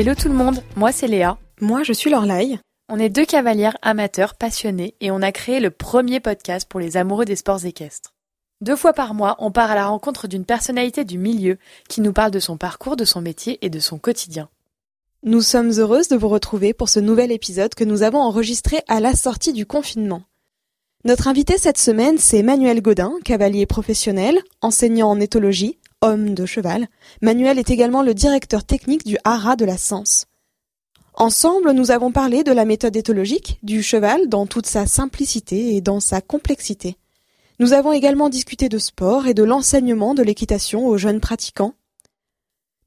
Hello tout le monde, moi c'est Léa. Moi je suis Lorlaï. On est deux cavalières amateurs passionnés et on a créé le premier podcast pour les amoureux des sports équestres. Deux fois par mois, on part à la rencontre d'une personnalité du milieu qui nous parle de son parcours, de son métier et de son quotidien. Nous sommes heureuses de vous retrouver pour ce nouvel épisode que nous avons enregistré à la sortie du confinement. Notre invité cette semaine, c'est Manuel Godin, cavalier professionnel, enseignant en éthologie, homme de cheval. Manuel est également le directeur technique du haras de la Sens. Ensemble, nous avons parlé de la méthode éthologique, du cheval dans toute sa simplicité et dans sa complexité. Nous avons également discuté de sport et de l'enseignement de l'équitation aux jeunes pratiquants.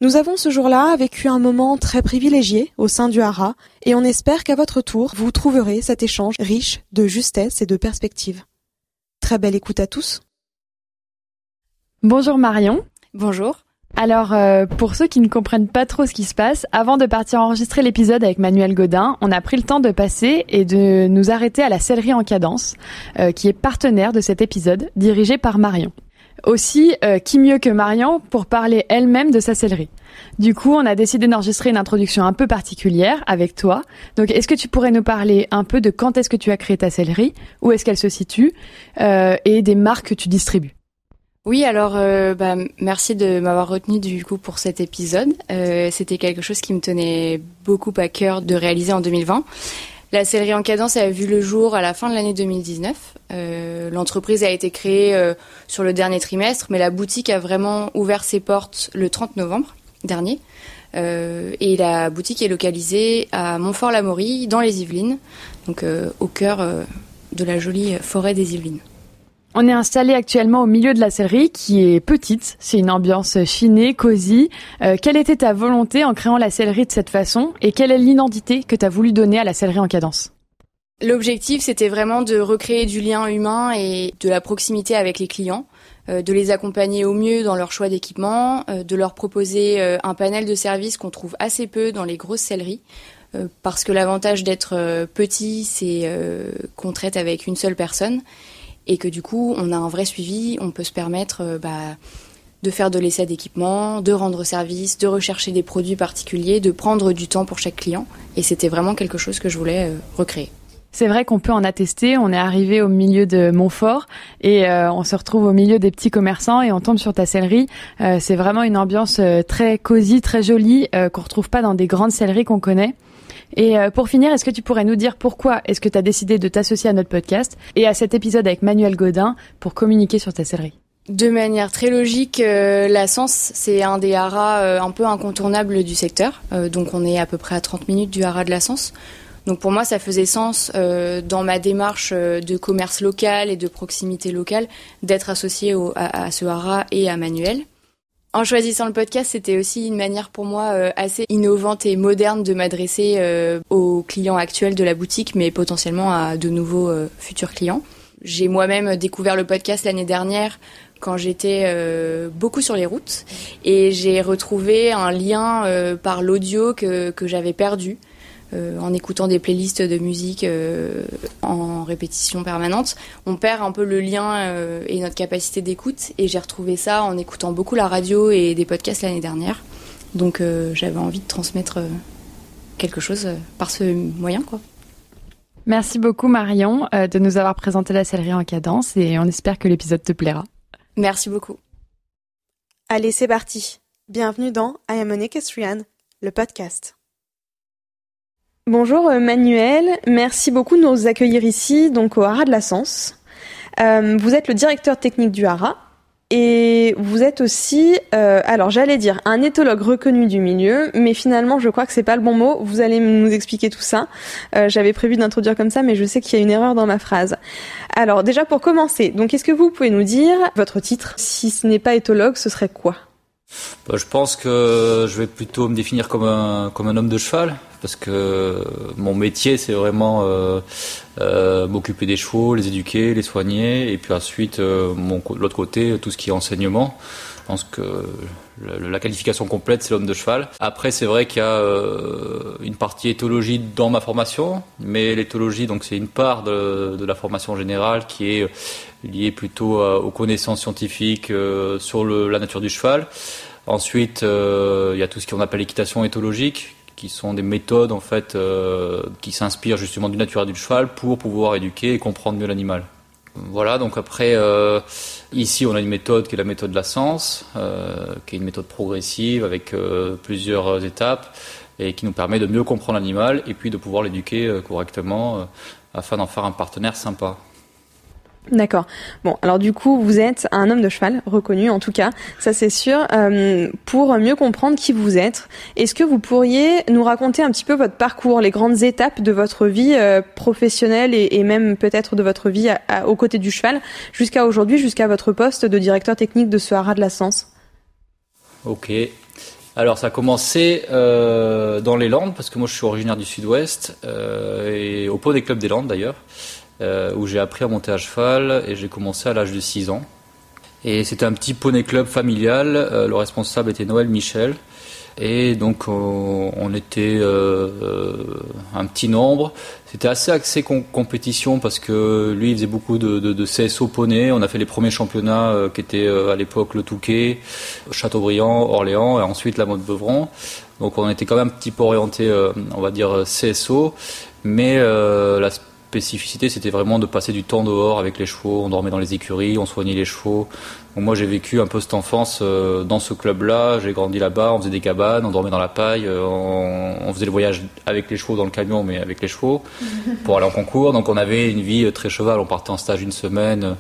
Nous avons ce jour-là vécu un moment très privilégié au sein du haras et on espère qu'à votre tour, vous trouverez cet échange riche de justesse et de perspective. Très belle écoute à tous. Bonjour Marion. Bonjour. Alors, euh, pour ceux qui ne comprennent pas trop ce qui se passe, avant de partir enregistrer l'épisode avec Manuel Godin, on a pris le temps de passer et de nous arrêter à la Sellerie en Cadence, euh, qui est partenaire de cet épisode, dirigé par Marion. Aussi, euh, qui mieux que Marion pour parler elle-même de sa sellerie. Du coup, on a décidé d'enregistrer une introduction un peu particulière avec toi. Donc, est-ce que tu pourrais nous parler un peu de quand est-ce que tu as créé ta sellerie, où est-ce qu'elle se situe, et des marques que tu distribues? Oui, alors euh, bah, merci de m'avoir retenu du coup pour cet épisode. Euh, C'était quelque chose qui me tenait beaucoup à cœur de réaliser en 2020. La sellerie en cadence a vu le jour à la fin de l'année 2019. Euh, L'entreprise a été créée sur le dernier trimestre, mais la boutique a vraiment ouvert ses portes le 30 novembre dernier. Et la boutique est localisée à Montfort-l'Amaury, dans les Yvelines, donc au cœur de la jolie forêt des Yvelines. On est installé actuellement au milieu de la sellerie qui est petite. C'est une ambiance chinée, cosy. Euh, quelle était ta volonté en créant la sellerie de cette façon? Et quelle est l'identité que tu as voulu donner à la sellerie en cadence? L'objectif, c'était vraiment de recréer du lien humain et de la proximité avec les clients, euh, de les accompagner au mieux dans leur choix d'équipement, euh, de leur proposer euh, un panel de services qu'on trouve assez peu dans les grosses selleries. Euh, parce que l'avantage d'être euh, petit, c'est qu'on traite avec une seule personne et que du coup on a un vrai suivi, on peut se permettre euh, bah, de faire de l'essai d'équipement, de rendre service, de rechercher des produits particuliers, de prendre du temps pour chaque client. Et c'était vraiment quelque chose que je voulais euh, recréer. C'est vrai qu'on peut en attester. On est arrivé au milieu de Montfort et euh, on se retrouve au milieu des petits commerçants et on tombe sur ta sellerie. Euh, c'est vraiment une ambiance euh, très cosy, très jolie qu'on retrouve pas dans des grandes selleries qu'on connaît. Et pour finir, est-ce que tu pourrais nous dire pourquoi est-ce que tu as décidé de t'associer à notre podcast et à cet épisode avec Manuel Godin pour communiquer sur ta sellerie de manière très logique, euh, la Sens, c'est un des haras euh, un peu incontournables du secteur. Euh, donc on est à peu près à 30 minutes du haras de la Sens. Donc pour moi, ça faisait sens dans ma démarche de commerce local et de proximité locale d'être associé à, à, ce haras et à Manuel. En choisissant le podcast, c'était aussi une manière pour moi assez innovante et moderne de m'adresser aux clients actuels de la boutique, mais potentiellement à de nouveaux futurs clients. J'ai moi-même découvert le podcast l'année dernière quand j'étais euh, beaucoup sur les routes et j'ai retrouvé un lien euh, par l'audio que, que j'avais perdu euh, en écoutant des playlists de musique euh, en répétition permanente. On perd un peu le lien euh, et notre capacité d'écoute et j'ai retrouvé ça en écoutant beaucoup la radio et des podcasts l'année dernière. Donc j'avais envie de transmettre quelque chose par ce moyen quoi. Merci beaucoup Marion de nous avoir présenté la sellerie en cadence et on espère que l'épisode te plaira. Merci beaucoup. Allez, c'est parti. Bienvenue dans I Am an Equestrian, le podcast. Bonjour Manuel, merci beaucoup de nous accueillir ici, donc au Haras de la Sens. Euh, vous êtes le directeur technique du Haras et vous êtes aussi, euh, alors j'allais dire un éthologue reconnu du milieu, mais finalement je crois que c'est pas le bon mot. Vous allez nous expliquer tout ça. Euh, J'avais prévu d'introduire comme ça, mais je sais qu'il y a une erreur dans ma phrase. Alors déjà pour commencer, donc est-ce que vous pouvez nous dire votre titre? Si ce n'est pas éthologue, ce serait quoi? Je pense que je vais plutôt me définir comme un, comme un homme de cheval, parce que mon métier, c'est vraiment euh, euh, m'occuper des chevaux, les éduquer, les soigner, et puis ensuite, euh, l'autre côté, tout ce qui est enseignement. Je pense que la, qualification complète, c'est l'homme de cheval. Après, c'est vrai qu'il y a euh, une partie éthologie dans ma formation, mais l'éthologie, donc c'est une part de, la formation générale qui est liée plutôt à, aux connaissances scientifiques euh, sur la nature du cheval. Ensuite, euh, il y a tout ce qu'on appelle l'équitation éthologique, qui sont des méthodes en fait qui s'inspirent justement du naturel du cheval pour pouvoir éduquer et comprendre mieux l'animal. Voilà, donc après, euh, ici on a une méthode qui est la méthode de la science, euh, qui est une méthode progressive avec euh, plusieurs étapes et qui nous permet de mieux comprendre l'animal et puis de pouvoir l'éduquer correctement afin d'en faire un partenaire sympa. D'accord. Bon, alors du coup, vous êtes un homme de cheval, reconnu en tout cas, ça c'est sûr. Euh, pour mieux comprendre qui vous êtes, est-ce que vous pourriez nous raconter un petit peu votre parcours, les grandes étapes de votre vie euh, professionnelle et, même peut-être de votre vie aux côtés du cheval, jusqu'à aujourd'hui, jusqu'à votre poste de directeur technique de ce haras de la Sens? Ok. Alors ça a commencé euh, dans les Landes, parce que moi je suis originaire du sud-ouest, et au pot des clubs des Landes d'ailleurs. Euh, où j'ai appris à monter à cheval et j'ai commencé à l'âge de 6 ans. Et c'était un petit poney club familial. Euh, le responsable était Noël Michel. Et donc on, était euh, un petit nombre. C'était assez axé compétition parce que lui il faisait beaucoup de, CSO poney. On a fait les premiers championnats qui étaient à l'époque le Touquet, Châteaubriand, Orléans et ensuite la mode Beuvron. Donc on était quand même un petit peu orienté, on va dire CSO. Mais la spécificité, c'était vraiment de passer du temps dehors avec les chevaux. On dormait dans les écuries, on soignait les chevaux. moi, j'ai vécu un peu cette enfance euh, dans ce club-là. J'ai grandi là-bas, on faisait des cabanes, on dormait dans la paille, euh, on, faisait le voyage avec les chevaux dans le camion, mais avec les chevaux pour aller en concours. Donc, on avait une vie très cheval. On partait en stage une semaine.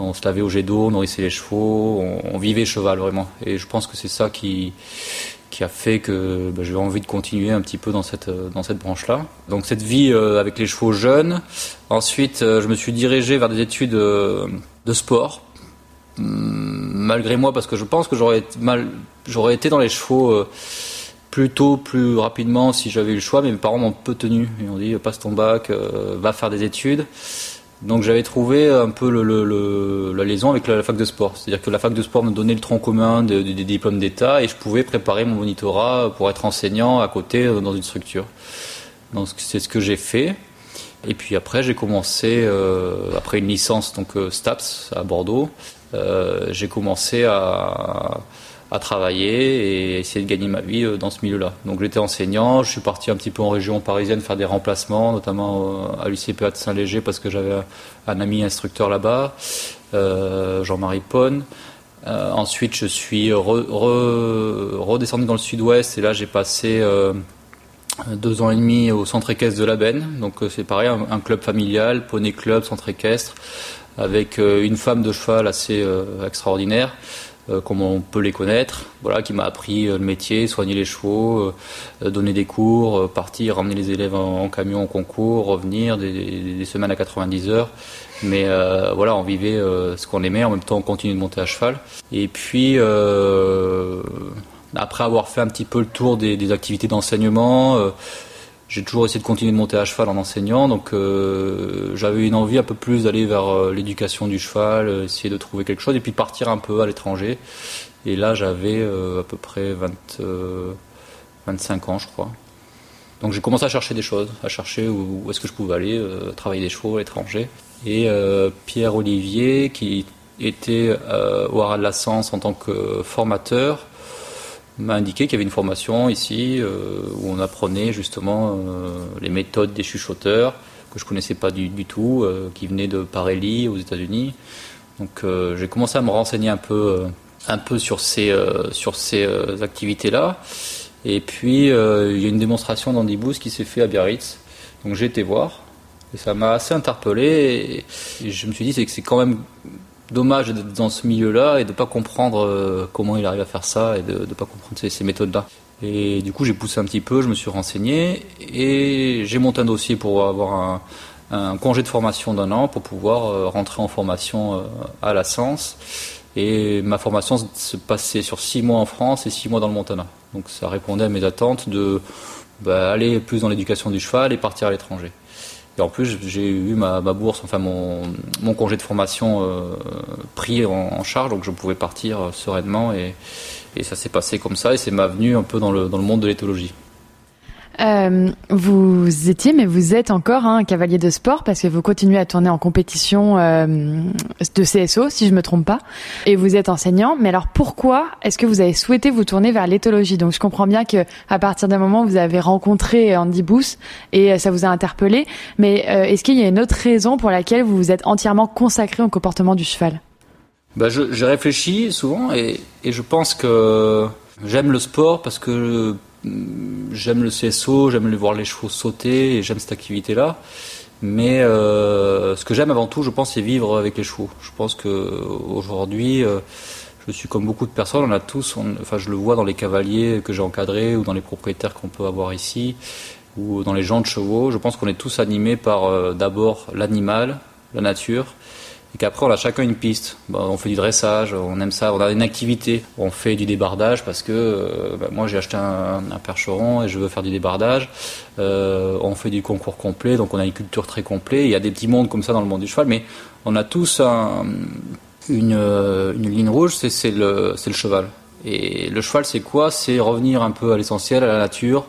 On se lavait au jet d'eau, on nourrissait les chevaux, on vivait cheval vraiment. Et je pense que c'est ça qui, qui a fait que bah, j'ai envie de continuer un petit peu dans cette, euh, dans cette branche-là. Donc cette vie euh, avec les chevaux jeunes. Ensuite, euh, je me suis dirigé vers des études de sport, hum, malgré moi, parce que je pense que j'aurais j'aurais été dans les chevaux plus tôt, plus rapidement si j'avais eu le choix, mais mes parents m'ont peu tenu. Ils m'ont dit passe ton bac, va faire des études. Donc j'avais trouvé un peu le, la liaison avec la, fac de sport. C'est-à-dire que la fac de sport me donnait le tronc commun des diplômes d'État et je pouvais préparer mon monitorat pour être enseignant à côté euh, dans une structure. Donc c'est ce que j'ai fait. Et puis après j'ai commencé, euh, après une licence donc euh, STAPS à Bordeaux, j'ai commencé à travailler et essayer de gagner ma vie euh, dans ce milieu-là. Donc j'étais enseignant, je suis parti un petit peu en région parisienne faire des remplacements, notamment euh, à l'UCPA de Saint-Léger parce que j'avais un ami instructeur là-bas, euh, Jean-Marie Ponne. ensuite, je suis redescendu dans le sud-ouest et là j'ai passé deux ans et demi au centre équestre de la Benne. Donc c'est pareil, un, club familial, poney club, centre équestre, avec une femme de cheval assez extraordinaire. Euh, comme on peut les connaître, voilà, qui m'a appris euh, le métier, soigner les chevaux, euh, donner des cours, partir, ramener les élèves en, camion en concours, revenir, des, semaines à 90 heures. Mais voilà, on vivait ce qu'on aimait, en même temps on continue de monter à cheval. Et puis, après avoir fait un petit peu le tour des, des activités d'enseignement, j'ai toujours essayé de continuer de monter à cheval en enseignant, donc euh, j'avais une envie un peu plus d'aller vers euh, l'éducation du cheval, euh, essayer de trouver quelque chose, et puis partir un peu à l'étranger. Et là, j'avais à peu près 20, 25 ans, je crois. Donc j'ai commencé à chercher des choses, à chercher où, est-ce que je pouvais aller, travailler des chevaux à l'étranger. Et Pierre Olivier, qui était au Haras de la Sens en tant que formateur, m'a indiqué qu'il y avait une formation ici euh, où on apprenait justement euh, les méthodes des chuchoteurs que je connaissais pas du, tout, euh, qui venaient de Parelli aux États-Unis. Donc j'ai commencé à me renseigner un peu, un peu sur ces, sur ces activités-là. Et puis il y a une démonstration d'Andy Booth qui s'est fait à Biarritz. Donc j'ai été voir et ça m'a assez interpellé. Et, et je me suis dit que c'est quand même dommage d'être dans ce milieu-là et de ne pas comprendre euh, comment il arrive à faire ça et de ne pas comprendre ces, méthodes-là. Et du coup, j'ai poussé un petit peu, je me suis renseigné et j'ai monté un dossier pour avoir un, congé de formation d'un an pour pouvoir euh, rentrer en formation euh, à la Sens. Et ma formation se passait sur six mois en France et six mois dans le Montana. Donc ça répondait à mes attentes de bah, aller plus dans l'éducation du cheval et partir à l'étranger. Et en plus, j'ai eu ma, bourse, enfin mon, congé de formation euh, pris en, charge, donc je pouvais partir euh, sereinement. Et, ça s'est passé comme ça, et c'est ma venue un peu dans le, monde de l'éthologie. Euh, vous étiez, mais vous êtes encore hein, un cavalier de sport parce que vous continuez à tourner en compétition euh, de CSO, si je me trompe pas, et vous êtes enseignant. Mais alors pourquoi est-ce que vous avez souhaité vous tourner vers l'éthologie? Donc je comprends bien que à partir d'un moment vous avez rencontré Andy Booth et ça vous a interpellé. Mais euh, est-ce qu'il y a une autre raison pour laquelle vous vous êtes entièrement consacré au comportement du cheval? Bah, J'ai réfléchi souvent et, et je pense que j'aime le sport parce que j'aime le CSO, j'aime voir les chevaux sauter et j'aime cette activité-là. Mais euh, ce que j'aime avant tout, je pense, c'est vivre avec les chevaux. Je pense que aujourd'hui, euh, je suis comme beaucoup de personnes. On a tous, enfin, je le vois dans les cavaliers que j'ai encadrés ou dans les propriétaires qu'on peut avoir ici ou dans les gens de chevaux. Je pense qu'on est tous animés par euh, d'abord l'animal, la nature, et qu'après on a chacun une piste. on fait du dressage, on aime ça, on a une activité, on fait du débardage parce que euh, bah, moi j'ai acheté un, percheron et je veux faire du débardage. Euh, on fait du concours complet, donc on a une culture très complète. Il y a des petits mondes comme ça dans le monde du cheval, mais on a tous une, une, ligne rouge, c'est le, le cheval. Et le cheval, c'est quoi? C'est revenir un peu à l'essentiel, à la nature,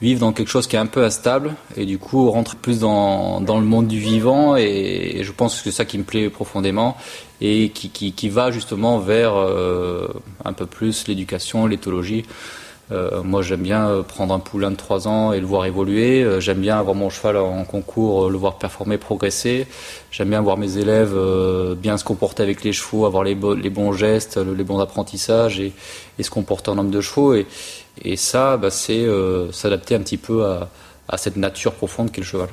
vivre dans quelque chose qui est un peu instable et du coup rentrer plus dans, dans le monde du vivant et, je pense que c'est ça qui me plaît profondément et qui, qui, qui va justement vers euh, un peu plus l'éducation, l'éthologie. Euh, moi j'aime bien prendre un poulain de 3 ans et le voir évoluer, euh, j'aime bien avoir mon cheval en concours, le voir performer, progresser, j'aime bien voir mes élèves bien se comporter avec les chevaux, avoir les, les bons gestes, les bons apprentissages et, et se comporter en homme de chevaux. Et, et ça, bah, c'est euh, s'adapter un petit peu à, à cette nature profonde qu'est le cheval.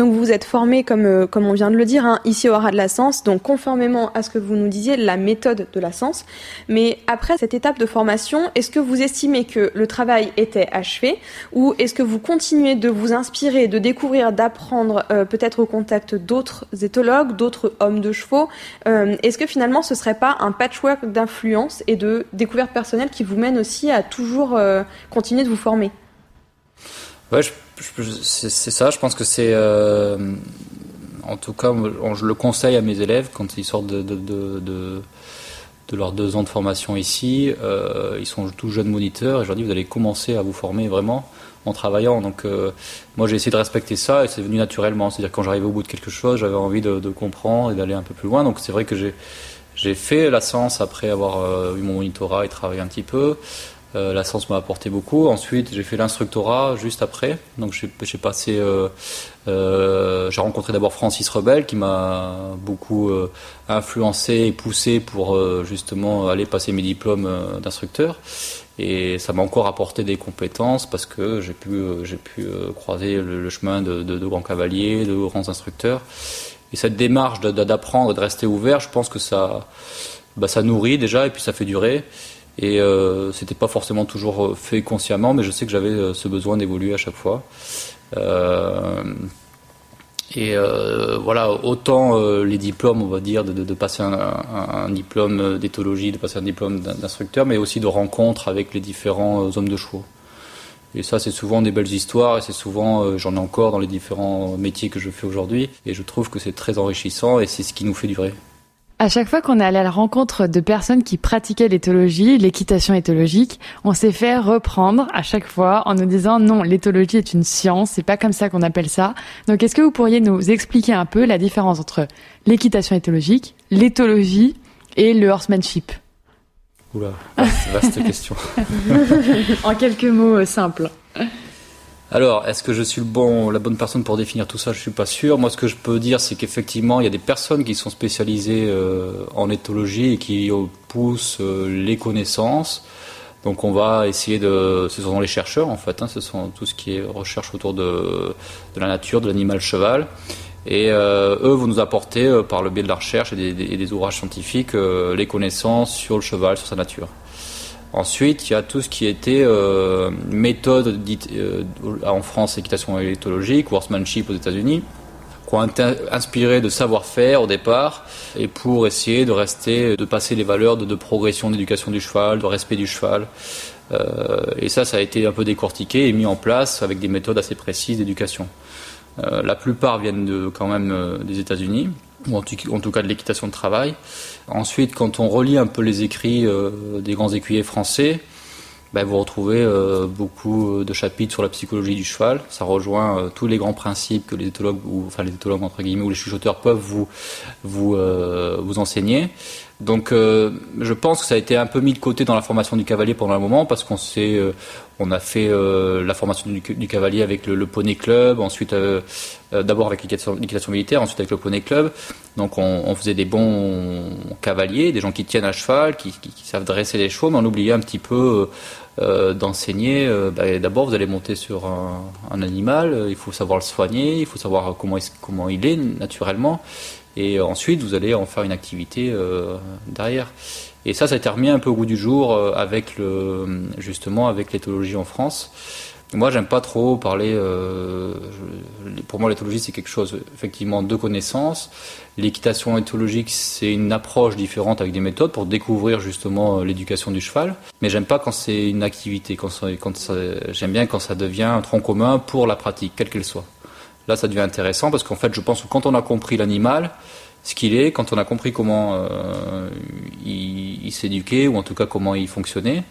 Donc vous êtes formé, comme, euh, comme on vient de le dire, hein, ici au Rat de la Sens, donc conformément à ce que vous nous disiez, la méthode de la Sens. Mais après cette étape de formation, est-ce que vous estimez que le travail était achevé ou est-ce que vous continuez de vous inspirer, de découvrir, d'apprendre euh, peut-être au contact d'autres éthologues, d'autres hommes de chevaux? Euh, Est-ce que finalement ce serait pas un patchwork d'influence et de découvertes personnelles qui vous mène aussi à toujours continuer de vous former? C'est ça. Je pense que c'est, euh, en tout cas, je le conseille à mes élèves quand ils sortent de, de, de, de, leurs deux ans de formation ici. Euh, ils sont tous jeunes moniteurs et je leur dis vous allez commencer à vous former vraiment en travaillant. Donc, euh, moi, j'ai essayé de respecter ça et c'est venu naturellement. C'est-à-dire quand j'arrivais au bout de quelque chose, j'avais envie de, comprendre et d'aller un peu plus loin. Donc, c'est vrai que j'ai fait la science après avoir eu mon monitorat et travaillé un petit peu. Euh, la science m'a apporté beaucoup. Ensuite, j'ai fait l'instructorat juste après. Donc, j'ai passé. Euh, euh, j'ai rencontré d'abord Francis Rebel qui m'a beaucoup influencé et poussé pour justement aller passer mes diplômes d'instructeur. Et ça m'a encore apporté des compétences parce que j'ai pu, j'ai pu croiser le, chemin de, de, grands cavaliers, de grands instructeurs. Et cette démarche d'apprendre, de rester ouvert, je pense que ça, bah, ça nourrit déjà et puis ça fait durer. Et euh, c'était pas forcément toujours euh, fait consciemment, mais je sais que j'avais euh, ce besoin d'évoluer à chaque fois. Euh, et voilà, autant les diplômes, on va dire, de, passer un, un, diplôme d'éthologie, de passer un diplôme d'instructeur, mais aussi de rencontres avec les différents hommes de chevaux. Et ça, c'est souvent des belles histoires, et c'est souvent, j'en ai encore dans les différents métiers que je fais aujourd'hui, et je trouve que c'est très enrichissant, et c'est ce qui nous fait durer. À chaque fois qu'on est allé à la rencontre de personnes qui pratiquaient l'éthologie, l'équitation éthologique, on s'est fait reprendre à chaque fois en nous disant non, l'éthologie est une science, c'est pas comme ça qu'on appelle ça. Donc est-ce que vous pourriez nous expliquer un peu la différence entre l'équitation éthologique, l'éthologie et le horsemanship? Oula, vaste, vaste question. en quelques mots euh, simples. Alors, est-ce que je suis le bon, la bonne personne pour définir tout ça? Je suis pas sûr. Moi, ce que je peux dire, c'est qu'effectivement, il y a des personnes qui sont spécialisées euh, en éthologie et qui poussent euh, les connaissances. Donc, on va essayer de. Ce sont les chercheurs, en fait. Hein, ce sont tout ce qui est recherche autour de, la nature, de l'animal cheval. Et euh, eux vont nous apporter, par le biais de la recherche et et des ouvrages scientifiques, les connaissances sur le cheval, sur sa nature. Ensuite, il y a tout ce qui était euh, méthode dite euh, en France équitation éthologique, horsemanship aux États-Unis, qui ont inspiré de savoir-faire au départ et pour essayer de rester, de passer les valeurs de, progression d'éducation du cheval, de respect du cheval. Euh, et ça, ça a été un peu décortiqué et mis en place avec des méthodes assez précises d'éducation. Euh, la plupart viennent de, quand même euh, des États-Unis ou en tout, cas de l'équitation de travail. Ensuite, quand on relit un peu les écrits euh, des grands écuyers français, ben, vous retrouvez euh, beaucoup de chapitres sur la psychologie du cheval. Ça rejoint euh, tous les grands principes que les éthologues, ou enfin les éthologues entre guillemets, ou les chuchoteurs peuvent vous vous euh, vous enseigner. Donc, je pense que ça a été un peu mis de côté dans la formation du cavalier pendant un moment parce qu'on a fait la formation du, du, cavalier avec le, le poney club, ensuite d'abord avec l'équitation militaire, ensuite avec le poney club. Donc, on, faisait des bons cavaliers, des gens qui tiennent à cheval, qui, savent dresser les chevaux, mais on oubliait un petit peu euh, d'enseigner. Euh, bah, d'abord, vous allez monter sur un, animal, euh, il faut savoir le soigner, il faut savoir comment, il est naturellement, et ensuite vous allez en faire une activité derrière. Et ça, ça a été remis un peu au goût du jour avec justement avec l'éthologie en France. Moi, j'aime pas trop parler. Euh, pour moi, l'éthologie, c'est quelque chose effectivement de connaissance. L'équitation éthologique, c'est une approche différente avec des méthodes pour découvrir justement euh, l'éducation du cheval. Mais j'aime pas quand c'est une activité. Quand, quand j'aime bien quand ça devient un tronc commun pour la pratique, quelle qu'elle soit. Là, ça devient intéressant parce qu'en fait, je pense que quand on a compris l'animal, ce qu'il est, quand on a compris comment euh, il, il s'éduquait ou en tout cas comment il fonctionnait,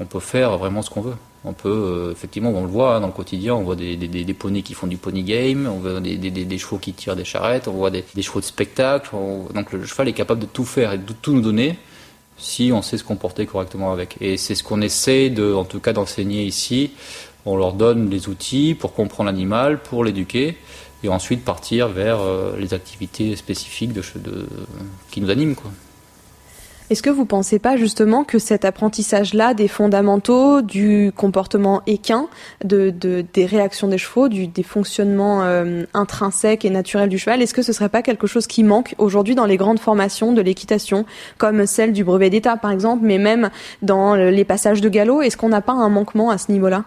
on peut faire vraiment ce qu'on veut. On peut, euh, effectivement, on le voit hein, dans le quotidien, on voit des, des, poneys qui font du pony game, on voit des, des chevaux qui tirent des charrettes, on voit des, chevaux de spectacle. donc le cheval est capable de tout faire et de tout nous donner si on sait se comporter correctement avec. Et c'est ce qu'on essaie de, en tout cas, d'enseigner ici. On leur donne les outils pour comprendre l'animal, pour l'éduquer, et ensuite partir vers euh, les activités spécifiques de, de, qui nous animent. Quoi. Est-ce que vous pensez pas justement que cet apprentissage-là des fondamentaux, du comportement équin, de, de des réactions des chevaux, des fonctionnements euh, intrinsèques et naturels du cheval, est-ce que ce serait pas quelque chose qui manque aujourd'hui dans les grandes formations de l'équitation, comme celle du brevet d'État par exemple, mais même dans les passages de galop? Est-ce qu'on n'a pas un manquement à ce niveau-là?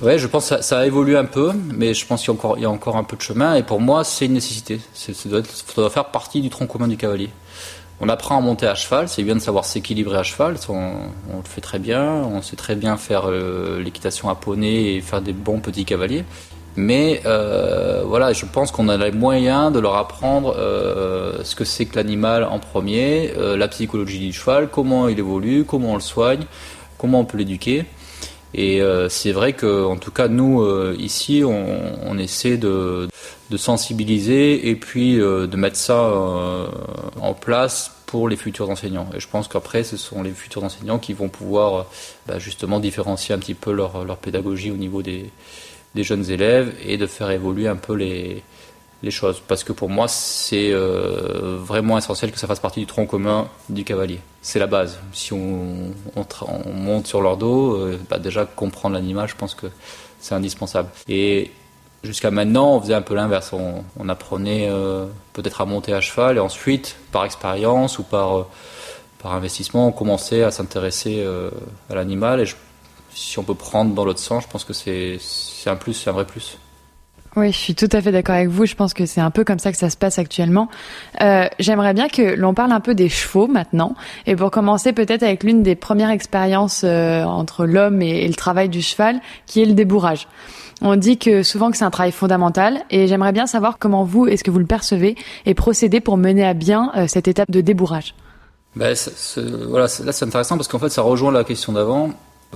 Ouais, je pense que ça, a évolué un peu, mais je pense qu'il y, a encore, il y a encore un peu de chemin. Et pour moi, c'est une nécessité. Ça doit, ça doit faire partie du tronc commun du cavalier. On apprend à monter à cheval, c'est bien de savoir s'équilibrer à cheval, on, le fait très bien, on sait très bien faire euh, l'équitation à poney et faire des bons petits cavaliers. Mais euh, voilà, je pense qu'on a les moyens de leur apprendre euh, ce que c'est que l'animal en premier, euh, la psychologie du cheval, comment il évolue, comment on le soigne, comment on peut l'éduquer. Et euh, c'est vrai que, en tout cas, nous ici, on, on essaie de, de, sensibiliser et puis euh, de mettre ça en place pour les futurs enseignants. Et je pense qu'après, ce sont les futurs enseignants qui vont pouvoir bah, justement différencier un petit peu leur, leur pédagogie au niveau des, des, jeunes élèves et de faire évoluer un peu les, les choses. Parce que pour moi, c'est euh, vraiment essentiel que ça fasse partie du tronc commun du cavalier. C'est la base. Si on, on, on, monte sur leur dos, euh, bah déjà comprendre l'animal, je pense que c'est indispensable. Et jusqu'à maintenant, on faisait un peu l'inverse. On, apprenait euh, peut-être à monter à cheval et ensuite, par expérience ou par, euh, par investissement, on commençait à s'intéresser euh, à l'animal. Et si on peut prendre dans l'autre sens, je pense que c'est un plus, c'est un vrai plus. Oui, je suis tout à fait d'accord avec vous. Je pense que c'est un peu comme ça que ça se passe actuellement. J'aimerais bien que l'on parle un peu des chevaux maintenant. Et pour commencer, peut-être avec l'une des premières expériences entre l'homme et, et, le travail du cheval, qui est le débourrage. On dit que souvent que c'est un travail fondamental. Et j'aimerais bien savoir comment vous, est-ce que vous le percevez, et procédez pour mener à bien euh, cette étape de débourrage? Ben, là, c'est intéressant parce qu'en fait, ça rejoint la question d'avant.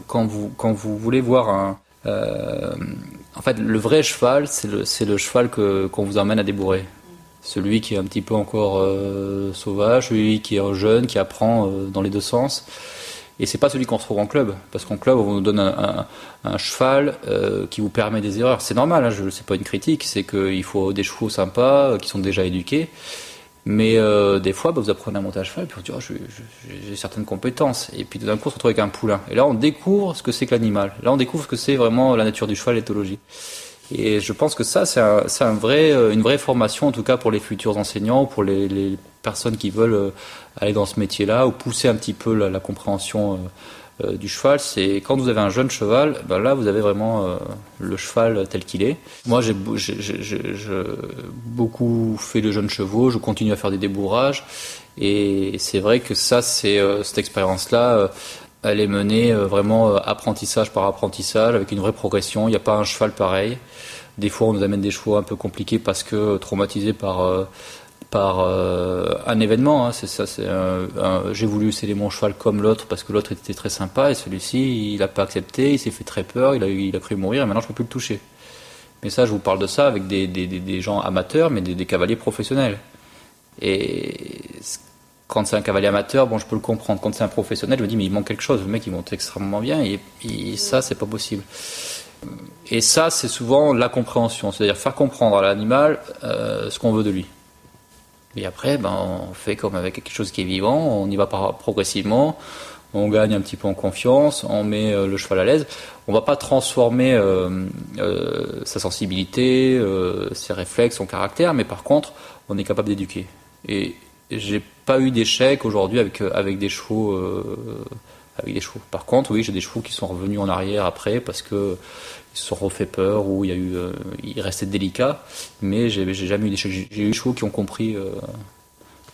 Quand vous, quand vous voulez voir un, euh, en fait, le vrai cheval, c'est le, le, cheval qu'on vous emmène à débourrer. Celui qui est un petit peu encore euh, sauvage, celui qui est jeune, qui apprend dans les deux sens. Et c'est pas celui qu'on retrouve en club, parce qu'en club, on vous donne un, cheval euh, qui vous permet des erreurs. C'est normal, hein, je, c'est pas une critique, c'est qu'il faut des chevaux sympas, euh, qui sont déjà éduqués. Mais euh, des fois, bah, vous apprenez à monter à cheval, et puis vous dites, oh, j'ai certaines compétences. Et puis d'un coup, on se retrouve avec un poulain. Et là, on découvre ce que c'est que l'animal. Là, on découvre ce que c'est vraiment la nature du cheval, l'éthologie. Et je pense que ça, c'est un, vrai, une vraie formation, en tout cas pour les futurs enseignants, pour les personnes qui veulent euh, aller dans ce métier-là, ou pousser un petit peu la, compréhension euh, du cheval, c'est quand vous avez un jeune cheval, ben là vous avez vraiment euh, le cheval tel qu'il est. Moi j'ai beaucoup fait de jeunes chevaux, je continue à faire des débourrages et c'est vrai que ça c'est euh, cette expérience-là, euh, elle est menée euh, vraiment apprentissage par apprentissage avec une vraie progression. Il n'y a pas un cheval pareil. Des fois on nous amène des chevaux un peu compliqués parce que traumatisés par par euh, un événement. Hein. J'ai voulu céder mon cheval comme l'autre parce que l'autre était très sympa et celui-ci, il n'a pas accepté. Il s'est fait très peur. Il a, cru mourir et maintenant je peux plus le toucher. Mais ça, je vous parle de ça avec des gens amateurs, mais des, cavaliers professionnels. Et quand c'est un cavalier amateur, bon, je peux le comprendre. Quand c'est un professionnel, je me dis, mais il manque quelque chose. Le mec, il monte extrêmement bien et, et ça, c'est pas possible. Et ça, c'est souvent la compréhension, c'est-à-dire faire comprendre à l'animal euh, ce qu'on veut de lui. Et après, ben, on fait comme avec quelque chose qui est vivant, on y va progressivement, on gagne un petit peu en confiance, on met euh, le cheval à l'aise. On va pas transformer euh, sa sensibilité, ses réflexes, son caractère, mais par contre, on est capable d'éduquer. Et j'ai pas eu d'échec aujourd'hui avec avec des avec des chevaux. Par contre, oui, j'ai des chevaux qui sont revenus en arrière après parce que ils se sont refait peur ou il y a eu, euh, ils restaient délicats. Mais j'ai jamais eu des chevaux qui ont compris, euh,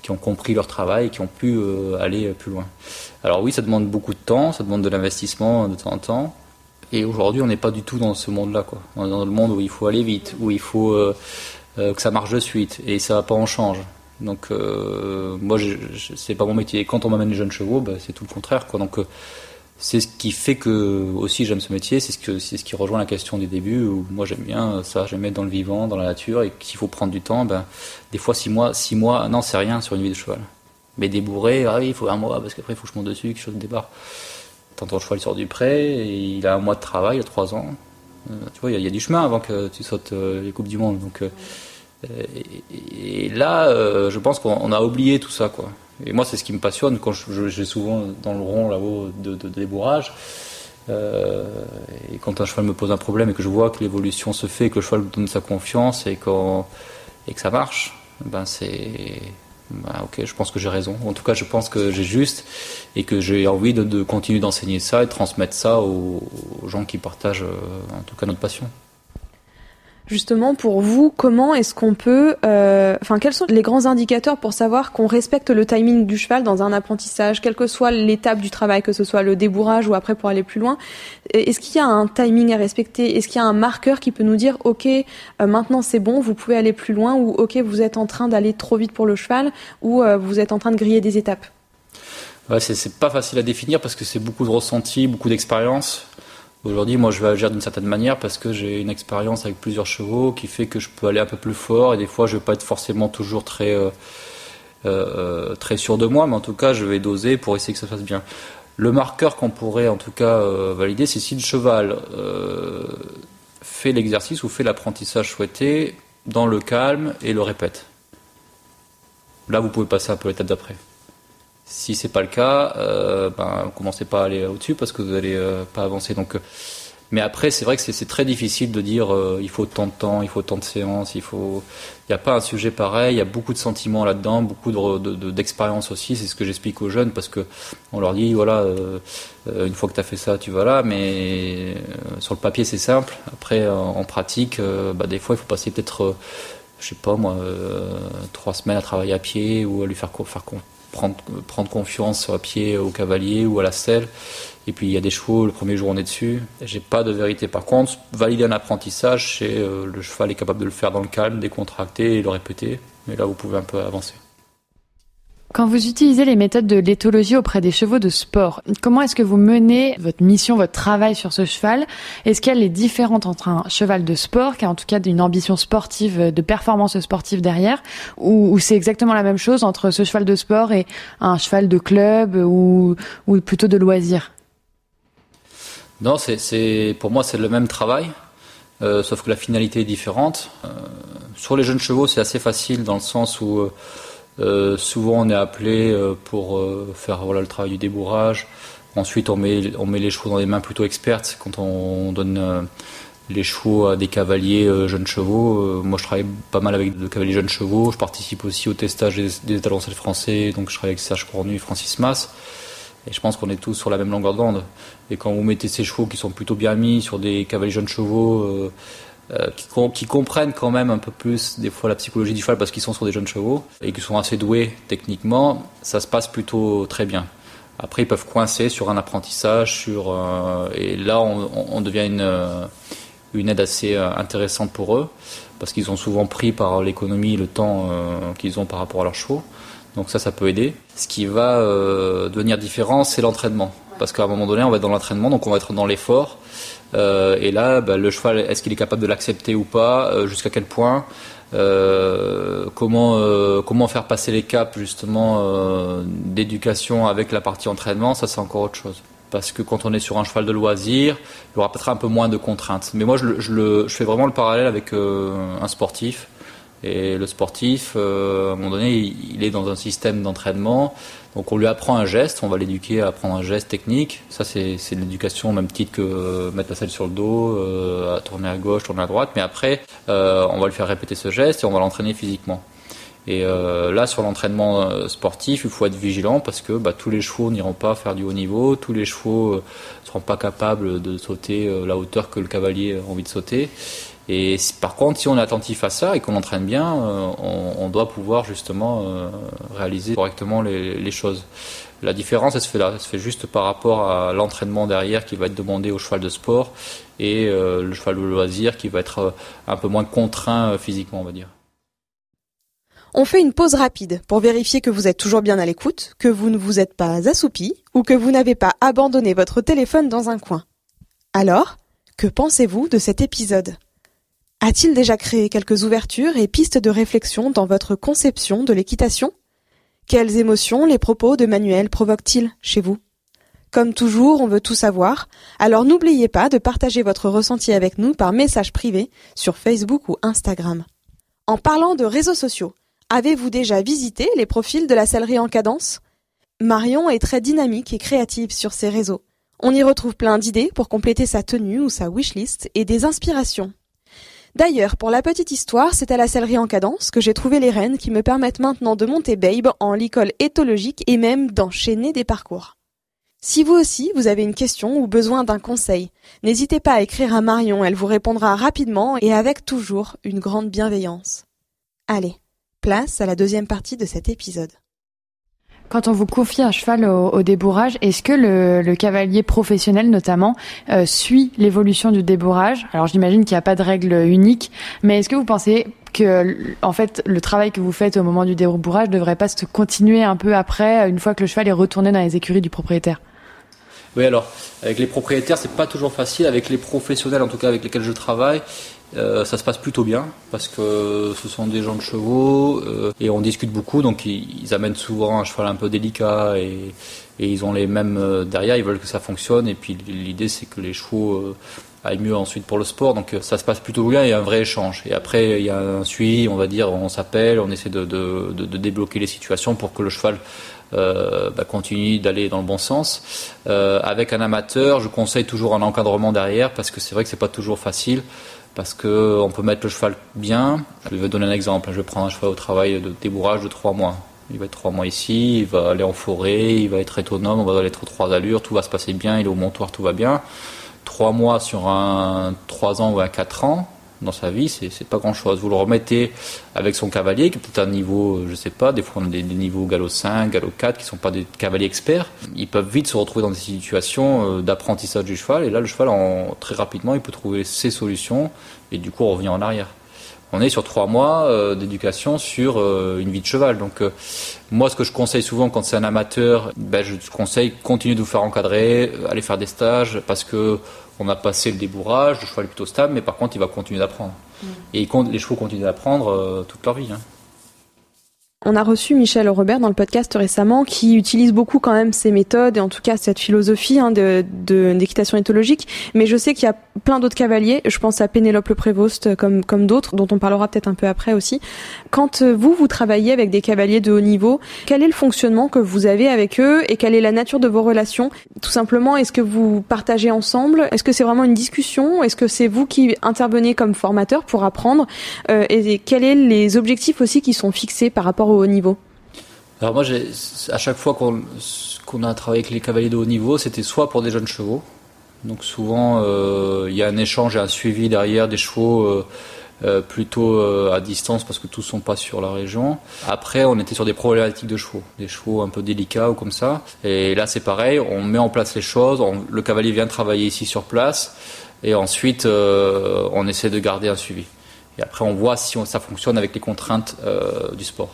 qui ont compris leur travail et qui ont pu euh, aller plus loin. Alors oui, ça demande beaucoup de temps, ça demande de l'investissement de temps en temps. Et aujourd'hui, on n'est pas du tout dans ce monde-là, quoi. On est dans le monde où il faut aller vite, où il faut que ça marche de suite, et ça va pas en change. Donc euh, moi, c'est pas mon métier. Quand on m'amène les jeunes chevaux, bah, c'est tout le contraire. Quoi. Donc euh, c'est ce qui fait que aussi j'aime ce métier. C'est ce ce qui rejoint la question du début. Où moi j'aime bien ça, j'aime être dans le vivant, dans la nature, et qu'il faut prendre du temps. Ben des fois six mois, six mois, non c'est rien sur une vie de cheval. Mais débourré, ah oui, il faut un mois parce qu'après il faut que je monte dessus, quelque chose de débarre. Tantôt le cheval sort du pré, et il a un mois de travail, il a trois ans. Euh, tu vois, il y, y, a du chemin avant que tu sautes les coupes du monde. Donc et, là, euh, je pense qu'on a oublié tout ça, quoi. Et moi, c'est ce qui me passionne quand j'ai souvent dans le rond là-haut de, débourrage. Euh, et quand un cheval me pose un problème et que je vois que l'évolution se fait, que le cheval donne sa confiance et, que ça marche, ben c'est. Ben ok, je pense que j'ai raison. En tout cas, je pense que j'ai juste et que j'ai envie de, continuer d'enseigner ça et de transmettre ça aux, gens qui partagent euh, en tout cas notre passion. Justement, pour vous, comment est-ce qu'on peut, euh, enfin, quels sont les grands indicateurs pour savoir qu'on respecte le timing du cheval dans un apprentissage, quelle que soit l'étape du travail, que ce soit le débourrage ou après pour aller plus loin? Est-ce qu'il y a un timing à respecter? Est-ce qu'il y a un marqueur qui peut nous dire, ok, euh, maintenant c'est bon, vous pouvez aller plus loin, ou ok, vous êtes en train d'aller trop vite pour le cheval, ou euh, vous êtes en train de griller des étapes? Ouais, c'est pas facile à définir parce que c'est beaucoup de ressenti, beaucoup d'expérience. Aujourd'hui, moi, je vais agir d'une certaine manière parce que j'ai une expérience avec plusieurs chevaux qui fait que je peux aller un peu plus fort et des fois, je vais pas être forcément toujours très euh, euh, très sûr de moi, mais en tout cas, je vais doser pour essayer que ça fasse bien. Le marqueur qu'on pourrait en tout cas euh, valider, c'est si le cheval fait l'exercice ou fait l'apprentissage souhaité dans le calme et le répète. Là, vous pouvez passer un peu l'étape d'après. Si c'est pas le cas, euh, ben, commencez pas à aller au-dessus parce que vous allez euh, pas avancer. Donc, euh, mais après, c'est vrai que c'est très difficile de dire euh, il faut tant de temps, il faut tant de séances, il faut. N'y a pas un sujet pareil. Il y a beaucoup de sentiments là-dedans, beaucoup d'expérience de, aussi. C'est ce que j'explique aux jeunes parce que on leur dit voilà, une fois que tu as fait ça, tu vas là. Mais sur le papier, c'est simple. Après, en, pratique, bah, des fois, il faut passer peut-être je sais pas moi, trois semaines à travailler à pied ou à lui faire, faire prendre, prendre confiance à pied au cavalier ou à la selle. Et puis il y a des chevaux, le premier jour on est dessus. J'ai pas de vérité. Par contre, valider un apprentissage, c'est euh, le cheval est capable de le faire dans le calme, décontracté et le répéter. Mais là, vous pouvez un peu avancer. Quand vous utilisez les méthodes de l'éthologie auprès des chevaux de sport, comment est-ce que vous menez votre mission, votre travail sur ce cheval? Est-ce qu'elle est différente entre un cheval de sport, qui a en tout cas une ambition sportive, de performance sportive derrière, ou, c'est exactement la même chose entre ce cheval de sport et un cheval de club ou, plutôt de loisir? Non, c'est pour moi c'est le même travail. Euh, sauf que la finalité est différente. Euh, sur les jeunes chevaux, c'est assez facile dans le sens où euh, souvent, on est appelé euh, pour euh, faire voilà, le travail du débourrage. Ensuite, on met, on met les chevaux dans des mains plutôt expertes quand on donne les chevaux à des cavaliers jeunes chevaux. moi, je travaille pas mal avec des cavaliers jeunes chevaux. Je participe aussi au testage des, des étalancels français, donc je travaille avec Serge Cornu et Francis Mass. Et je pense qu'on est tous sur la même longueur d'onde. Et quand vous mettez ces chevaux qui sont plutôt bien mis sur des cavaliers jeunes chevaux, euh, qui, comprennent quand même un peu plus des fois la psychologie du cheval parce qu'ils sont sur des jeunes chevaux et qui sont assez doués techniquement, ça se passe plutôt très bien. Après, ils peuvent coincer sur un apprentissage, sur euh, et là, on, devient une, euh, une aide assez intéressante pour eux. parce qu'ils sont souvent pris par l'économie, le temps qu'ils ont par rapport à leurs chevaux. Donc ça, ça peut aider. Ce qui va devenir différent, c'est l'entraînement. Parce qu'à un moment donné, on va être dans l'entraînement, donc on va être dans l'effort. et là, bah, le cheval, est-ce qu'il est capable de l'accepter ou pas Jusqu'à quel point euh, comment euh, faire passer les caps justement euh, d'éducation avec la partie entraînement, ça c'est encore autre chose. Parce que quand on est sur un cheval de loisir, il y aura peut-être un peu moins de contraintes. Mais moi, je fais vraiment le parallèle avec un sportif. Et le sportif, à un moment donné, il est dans un système d'entraînement donc on lui apprend un geste, on va l'éduquer à apprendre un geste technique. Ça c'est l'éducation au même titre que euh, mettre la selle sur le dos, euh, à tourner à gauche, tourner à droite. Mais après, euh, on va lui faire répéter ce geste et on va l'entraîner physiquement. Et là, sur l'entraînement sportif, il faut être vigilant parce que bah, tous les chevaux n'iront pas faire du haut niveau, tous les chevaux ne seront pas capables de sauter la hauteur que le cavalier a envie de sauter. Et par contre, si on est attentif à ça et qu'on entraîne bien, euh, on, doit pouvoir justement euh, réaliser correctement les, choses. La différence, elle se fait là, se fait juste par rapport à l'entraînement derrière qui va être demandé au cheval de sport et euh, le cheval de loisir qui va être un peu moins contraint physiquement, on va dire. On fait une pause rapide pour vérifier que vous êtes toujours bien à l'écoute, que vous ne vous êtes pas assoupi ou que vous n'avez pas abandonné votre téléphone dans un coin. Alors, que pensez-vous de cet épisode? A-t-il déjà créé quelques ouvertures et pistes de réflexion dans votre conception de l'équitation? Quelles émotions les propos de Manuel provoquent-ils chez vous? Comme toujours, on veut tout savoir, alors n'oubliez pas de partager votre ressenti avec nous par message privé sur Facebook ou Instagram. En parlant de réseaux sociaux, avez-vous déjà visité les profils de la sellerie en cadence? Marion est très dynamique et créative sur ses réseaux. On y retrouve plein d'idées pour compléter sa tenue ou sa wishlist et des inspirations. D'ailleurs, pour la petite histoire, c'est à la sellerie en cadence que j'ai trouvé les rênes qui me permettent maintenant de monter Babe en l'école éthologique et même d'enchaîner des parcours. Si vous aussi, vous avez une question ou besoin d'un conseil, n'hésitez pas à écrire à Marion, elle vous répondra rapidement et avec toujours une grande bienveillance. Allez, place à la deuxième partie de cet épisode. Quand on vous confie un cheval au, débourrage, est-ce que le, cavalier professionnel notamment euh, suit l'évolution du débourrage? Alors j'imagine qu'il n'y a pas de règle unique, mais est-ce que vous pensez que en fait le travail que vous faites au moment du débourrage devrait pas se continuer un peu après, une fois que le cheval est retourné dans les écuries du propriétaire? Oui, alors, avec les propriétaires, c'est pas toujours facile. Avec les professionnels, en tout cas avec lesquels je travaille, euh, ça se passe plutôt bien parce que ce sont des gens de chevaux euh, et on discute beaucoup donc ils, amènent souvent un cheval un peu délicat et, ils ont les mêmes euh, derrière, ils veulent que ça fonctionne et puis l'idée c'est que les chevaux aillent mieux ensuite pour le sport. Donc ça se passe plutôt bien, il y a un vrai échange. Et après il y a un suivi, on va dire, on s'appelle, on essaie de, débloquer les situations pour que le cheval bah, continue d'aller dans le bon sens. Avec un amateur, je conseille toujours un encadrement derrière parce que c'est vrai que c'est pas toujours facile parce qu'on peut mettre le cheval bien. Je vais donner un exemple. Je vais prendre un cheval au travail de débourrage de trois mois. Il va être trois mois ici, il va aller en forêt, il va être autonome, on va aller être trois allures, tout va se passer bien, il est au montoir, tout va bien. Trois mois sur un trois ans ou un quatre ans, dans sa vie, c'est pas grand chose. Vous le remettez avec son cavalier, qui est peut-être un niveau, je sais pas, des fois on a des, niveaux galop 5, galop 4, qui sont pas des cavaliers experts. Ils peuvent vite se retrouver dans des situations euh, d'apprentissage du cheval, et là le cheval, très rapidement, il peut trouver ses solutions, et du coup revient en arrière. On est sur trois mois euh, d'éducation sur euh, une vie de cheval. Donc moi, ce que je conseille souvent quand c'est un amateur, ben, je conseille continuer de vous faire encadrer, aller faire des stages, parce que on a passé le débourrage, le cheval est plutôt stable, mais par contre, il va continuer d'apprendre. Mm. Et les chevaux continuent d'apprendre euh, toute leur vie. Hein. On a reçu Michel Robert dans le podcast récemment qui utilise beaucoup quand même ces méthodes et en tout cas cette philosophie hein, de d'équitation éthologique. Mais je sais qu'il y a plein d'autres cavaliers. Je pense à Pénélope le Prévost comme comme d'autres dont on parlera peut-être un peu après aussi. Quand euh, vous vous travaillez avec des cavaliers de haut niveau, quel est le fonctionnement que vous avez avec eux et quelle est la nature de vos relations? Tout simplement, est-ce que vous partagez ensemble? Est-ce que c'est vraiment une discussion? Est-ce que c'est vous qui intervenez comme formateur pour apprendre? Euh, Et quels sont les objectifs aussi qui sont fixés par rapport au haut niveau Alors moi, à chaque fois qu'on a travaillé avec les cavaliers de haut niveau, c'était soit pour des jeunes chevaux. Donc souvent, euh, il y a un échange et un suivi derrière des chevaux euh, euh, plutôt à distance parce que tous sont pas sur la région. Après, on était sur des problématiques de chevaux, des chevaux un peu délicats ou comme ça. Et là, c'est pareil, on met en place les choses. le cavalier vient travailler ici sur place et ensuite, on essaie de garder un suivi. Et après, on voit si ça fonctionne avec les contraintes du sport.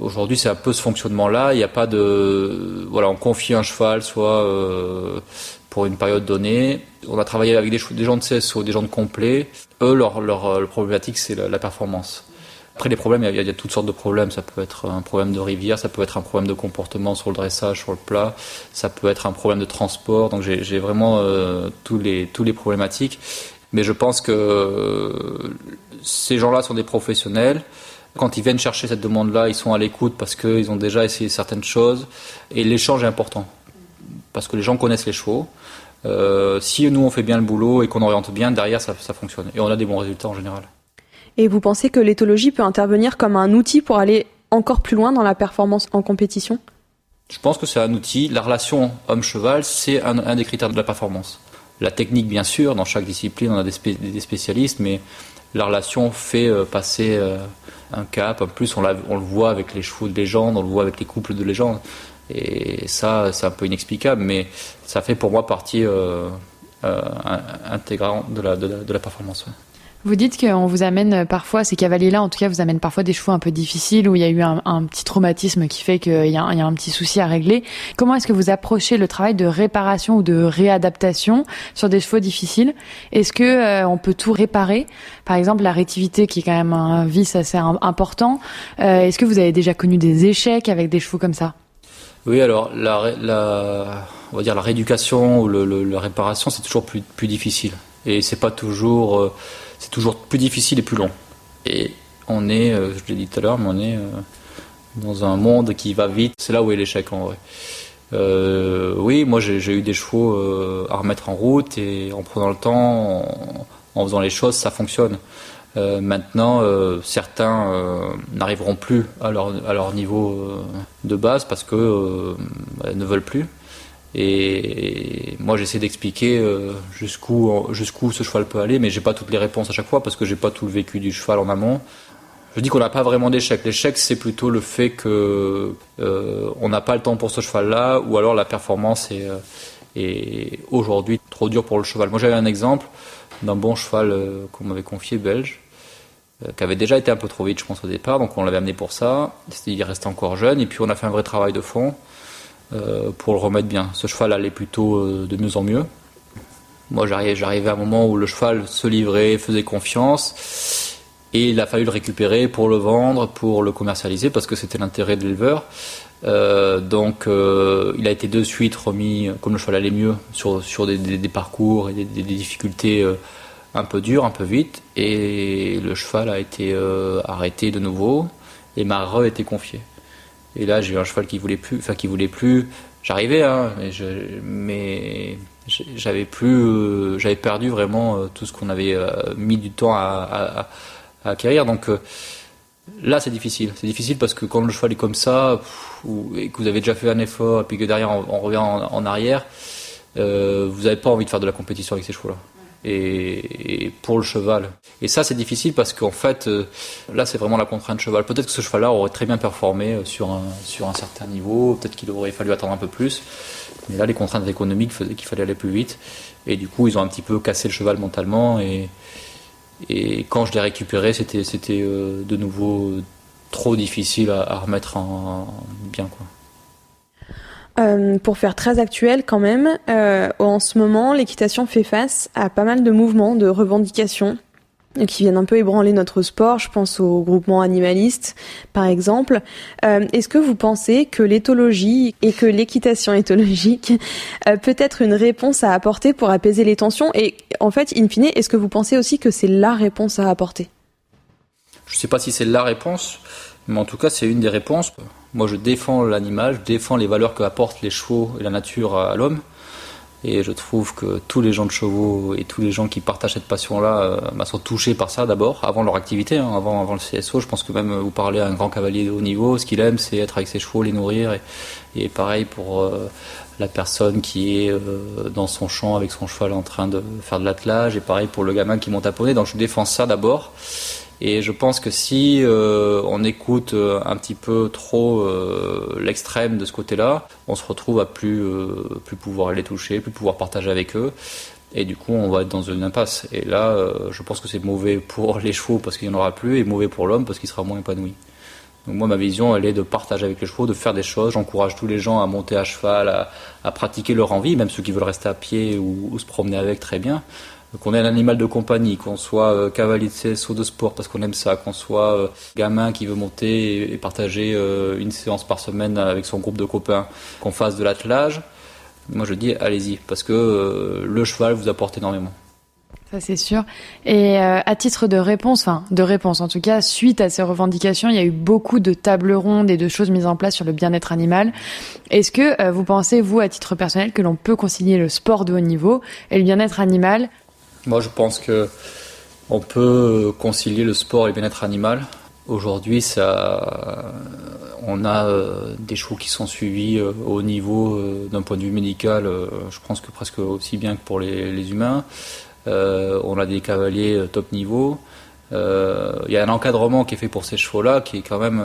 Aujourd'hui, c'est un peu ce fonctionnement-là. Il n'y a pas de, voilà, on confie un cheval, soit pour une période donnée. On a travaillé avec des, gens de CSO, des gens de complet. Eux, leur, leur, problématique, c'est la, performance. Après, les problèmes, il y, a, toutes sortes de problèmes. Ça peut être un problème de rivière, ça peut être un problème de comportement sur le dressage, sur le plat, ça peut être un problème de transport. Donc, j'ai vraiment euh, tous, les, tous les problématiques. Mais je pense que ces gens-là sont des professionnels. Quand ils viennent chercher cette demande-là, ils sont à l'écoute parce qu'ils ont déjà essayé certaines choses. Et l'échange est important. Parce que les gens connaissent les chevaux. Euh, si nous on fait bien le boulot et qu'on oriente bien, derrière ça, fonctionne. Et on a des bons résultats en général. Et vous pensez que l'éthologie peut intervenir comme un outil pour aller encore plus loin dans la performance en compétition? Je pense que c'est un outil. La relation homme-cheval, c'est un, des critères de la performance. La technique, bien sûr, dans chaque discipline, on a des, spécialistes, mais la relation fait euh, passer euh, un cap. En plus, on, le voit avec les chevaux de légende, on le voit avec les couples de légende. Et ça, c'est un peu inexplicable, mais ça fait pour moi partie euh, euh, intégrante de la, de la, performance. Vous dites qu'on vous amène parfois, ces cavaliers-là, en tout cas, vous amènent parfois des chevaux un peu difficiles où il y a eu un, petit traumatisme qui fait qu'il y, a un petit souci à régler. Comment est-ce que vous approchez le travail de réparation ou de réadaptation sur des chevaux difficiles? Est-ce que euh, on peut tout réparer? Par exemple, la rétivité, qui est quand même un vice assez important. est-ce que vous avez déjà connu des échecs avec des chevaux comme ça? Oui, alors la, on va dire la rééducation ou la réparation, c'est toujours plus, difficile. Et c'est pas toujours, euh, toujours plus difficile et plus long. Et on est, euh, je l'ai dit tout à l'heure, mais on est euh, dans un monde qui va vite. C'est là où est l'échec en vrai. oui, moi j'ai eu des chevaux à remettre en route et en prenant le temps, en, faisant les choses, ça fonctionne. Euh, maintenant, euh, certains euh, n'arriveront plus à leur, à leur niveau de base parce que ne veulent plus. Et moi, j'essaie d'expliquer jusqu'où jusqu'où ce cheval peut aller, mais j'ai pas toutes les réponses à chaque fois parce que j'ai pas tout le vécu du cheval en amont. Je dis qu'on n'a pas vraiment d'échec. L'échec, c'est plutôt le fait que on n'a pas le temps pour ce cheval-là, ou alors la performance est, est aujourd'hui trop dure pour le cheval. Moi, j'avais un exemple d'un bon cheval qu'on m'avait confié belge, euh, qui avait déjà été un peu trop vite, je pense, au départ. Donc on l'avait amené pour ça. Il restait encore jeune. Et puis on a fait un vrai travail de fond euh, pour le remettre bien. Ce cheval allait plutôt euh, de mieux en mieux. Moi, j'arrivais à un moment où le cheval se livrait, faisait confiance. Et il a fallu le récupérer pour le vendre, pour le commercialiser, parce que c'était l'intérêt de l'éleveur. donc, il a été de suite remis, comme le cheval allait mieux, sur, des, parcours et des, difficultés un peu dur, un peu vite, et le cheval a été euh, arrêté de nouveau, et m'a re-été confié. Et là, j'ai eu un cheval qui voulait plus, enfin qui voulait plus. J'arrivais, hein, mais, j'avais plus, euh, j'avais perdu vraiment euh, tout ce qu'on avait mis du temps à, acquérir. Donc là, c'est difficile. C'est difficile parce que quand le cheval est comme ça, et que vous avez déjà fait un effort, et puis que derrière on, revient en arrière, vous n'avez pas envie de faire de la compétition avec ces chevaux-là et, pour le cheval. Et ça, c'est difficile parce qu'en fait, euh, là, c'est vraiment la contrainte cheval. Peut-être que ce cheval-là aurait très bien performé euh, sur un, sur un certain niveau, peut-être qu'il aurait fallu attendre un peu plus. Mais là, les contraintes économiques faisaient qu'il fallait aller plus vite. Et du coup, ils ont un petit peu cassé le cheval mentalement. Et, quand je l'ai récupéré, c'était, c'était euh, de nouveau trop difficile à, à remettre en, bien. Quoi. Euh, pour faire très actuel quand même, euh, en ce moment, l'équitation fait face à pas mal de mouvements, de revendications qui viennent un peu ébranler notre sport. Je pense au groupement animaliste, par exemple. Euh, Est-ce que vous pensez que l'éthologie et que l'équitation éthologique euh, peut être une réponse à apporter pour apaiser les tensions? Et en fait, in fine, est-ce que vous pensez aussi que c'est la réponse à apporter? Je ne sais pas si c'est la réponse, mais en tout cas, c'est une des réponses. Moi, je défends l'animal, je défends les valeurs que apportent les chevaux et la nature à l'homme. Et je trouve que tous les gens de chevaux et tous les gens qui partagent cette passion-là euh, bah, sont touchés par ça d'abord, avant leur activité, hein, avant, avant le CSO. Je pense que même vous parlez à un grand cavalier de haut niveau, ce qu'il aime, c'est être avec ses chevaux, les nourrir. Et, pareil pour euh, la personne qui est euh, dans son champ avec son cheval en train de faire de l'attelage. Et pareil pour le gamin qui monte à poney. Donc je défends ça d'abord. Et je pense que si euh, on écoute euh, un petit peu trop euh, l'extrême de ce côté-là, on se retrouve à plus plus pouvoir les toucher, plus pouvoir partager avec eux. Et du coup, on va être dans une impasse. Et là, je pense que c'est mauvais pour les chevaux parce qu'il n'y en aura plus, et mauvais pour l'homme parce qu'il sera moins épanoui. Donc moi, ma vision, elle est de partager avec les chevaux, de faire des choses. J'encourage tous les gens à monter à cheval, à, pratiquer leur envie, même ceux qui veulent rester à pied ou, se promener avec, très bien. Qu'on ait un animal de compagnie, qu'on soit euh, cavalier de CSO de sport parce qu'on aime ça, qu'on soit euh, gamin qui veut monter et, partager euh, une séance par semaine avec son groupe de copains, qu'on fasse de l'attelage, moi je dis allez-y parce que le cheval vous apporte énormément. Ça c'est sûr. Et à titre de réponse, enfin de réponse en tout cas, suite à ces revendications, il y a eu beaucoup de tables rondes et de choses mises en place sur le bien-être animal. Est-ce que vous pensez, vous, à titre personnel, que l'on peut concilier le sport de haut niveau et le bien-être animal Moi, je pense que on peut concilier le sport et le bien-être animal. Aujourd'hui, ça, on a euh, des chevaux qui sont suivis au haut niveau d'un point de vue médical. je pense que presque aussi bien que pour les, humains. Euh, on a des cavaliers euh, top niveau. Euh, il y a un encadrement qui est fait pour ces chevaux-là qui est quand même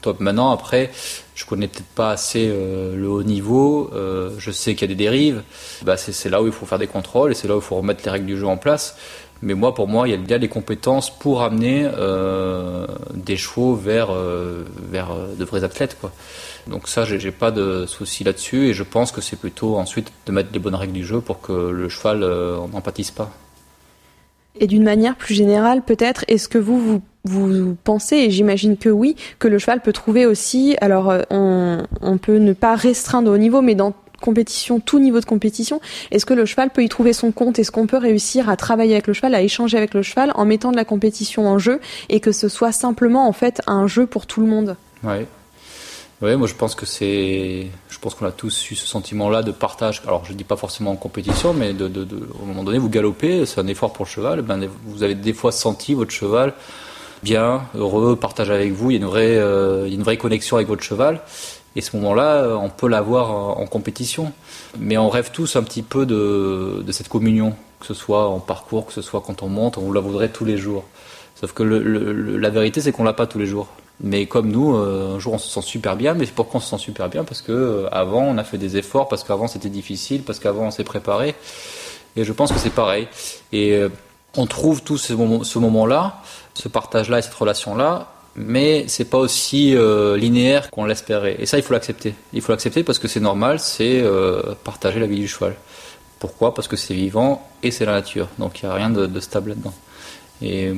top. Maintenant, après, je connais peut-être pas assez le haut niveau. je sais qu'il y a des dérives. Bah, c'est là où il faut faire des contrôles et c'est là où il faut remettre les règles du jeu en place. Mais moi, pour moi, il y a les compétences pour amener des chevaux vers, de vrais athlètes. Donc ça, j'ai pas de souci là-dessus et je pense que c'est plutôt ensuite de mettre les bonnes règles du jeu pour que le cheval euh, n'en pâtisse pas. Et d'une manière plus générale, peut-être, est-ce que vous, vous, vous pensez, et j'imagine que oui, que le cheval peut trouver aussi, alors euh, on, on peut ne pas restreindre au niveau, mais dans compétition, tout niveau de compétition, est-ce que le cheval peut y trouver son compte? Est-ce qu'on peut réussir à travailler avec le cheval, à échanger avec le cheval en mettant de la compétition en jeu et que ce soit simplement en fait un jeu pour tout le monde? Oui, moi je pense que c'est, je pense qu'on a tous eu ce sentiment-là de partage. Alors je dis pas forcément en compétition, mais de, de, de au moment donné vous galopez, c'est un effort pour le cheval. Ben, vous avez des fois senti votre cheval bien, heureux, partage avec vous. Il y a une vraie, euh, une vraie connexion avec votre cheval. Et ce moment-là, on peut l'avoir en, compétition. Mais on rêve tous un petit peu de, de cette communion, que ce soit en parcours, que ce soit quand on monte, on la voudrait tous les jours. Sauf que le, le, la vérité, c'est qu'on l'a pas tous les jours. Mais comme nous, euh, un jour on se sent super bien. Mais pourquoi on se sent super bien Parce que euh, avant on a fait des efforts, parce qu'avant c'était difficile, parce qu'avant on s'est préparé. Et je pense que c'est pareil. Et euh, on trouve moment, ce moment-là, ce partage-là et cette relation-là, mais c'est pas aussi linéaire qu'on l'espérait. Et ça, il faut l'accepter. Il faut l'accepter parce que c'est normal, c'est partager la vie du cheval. Pourquoi? Parce que c'est vivant et c'est la nature. Donc il n'y a rien de, de stable là-dedans. Et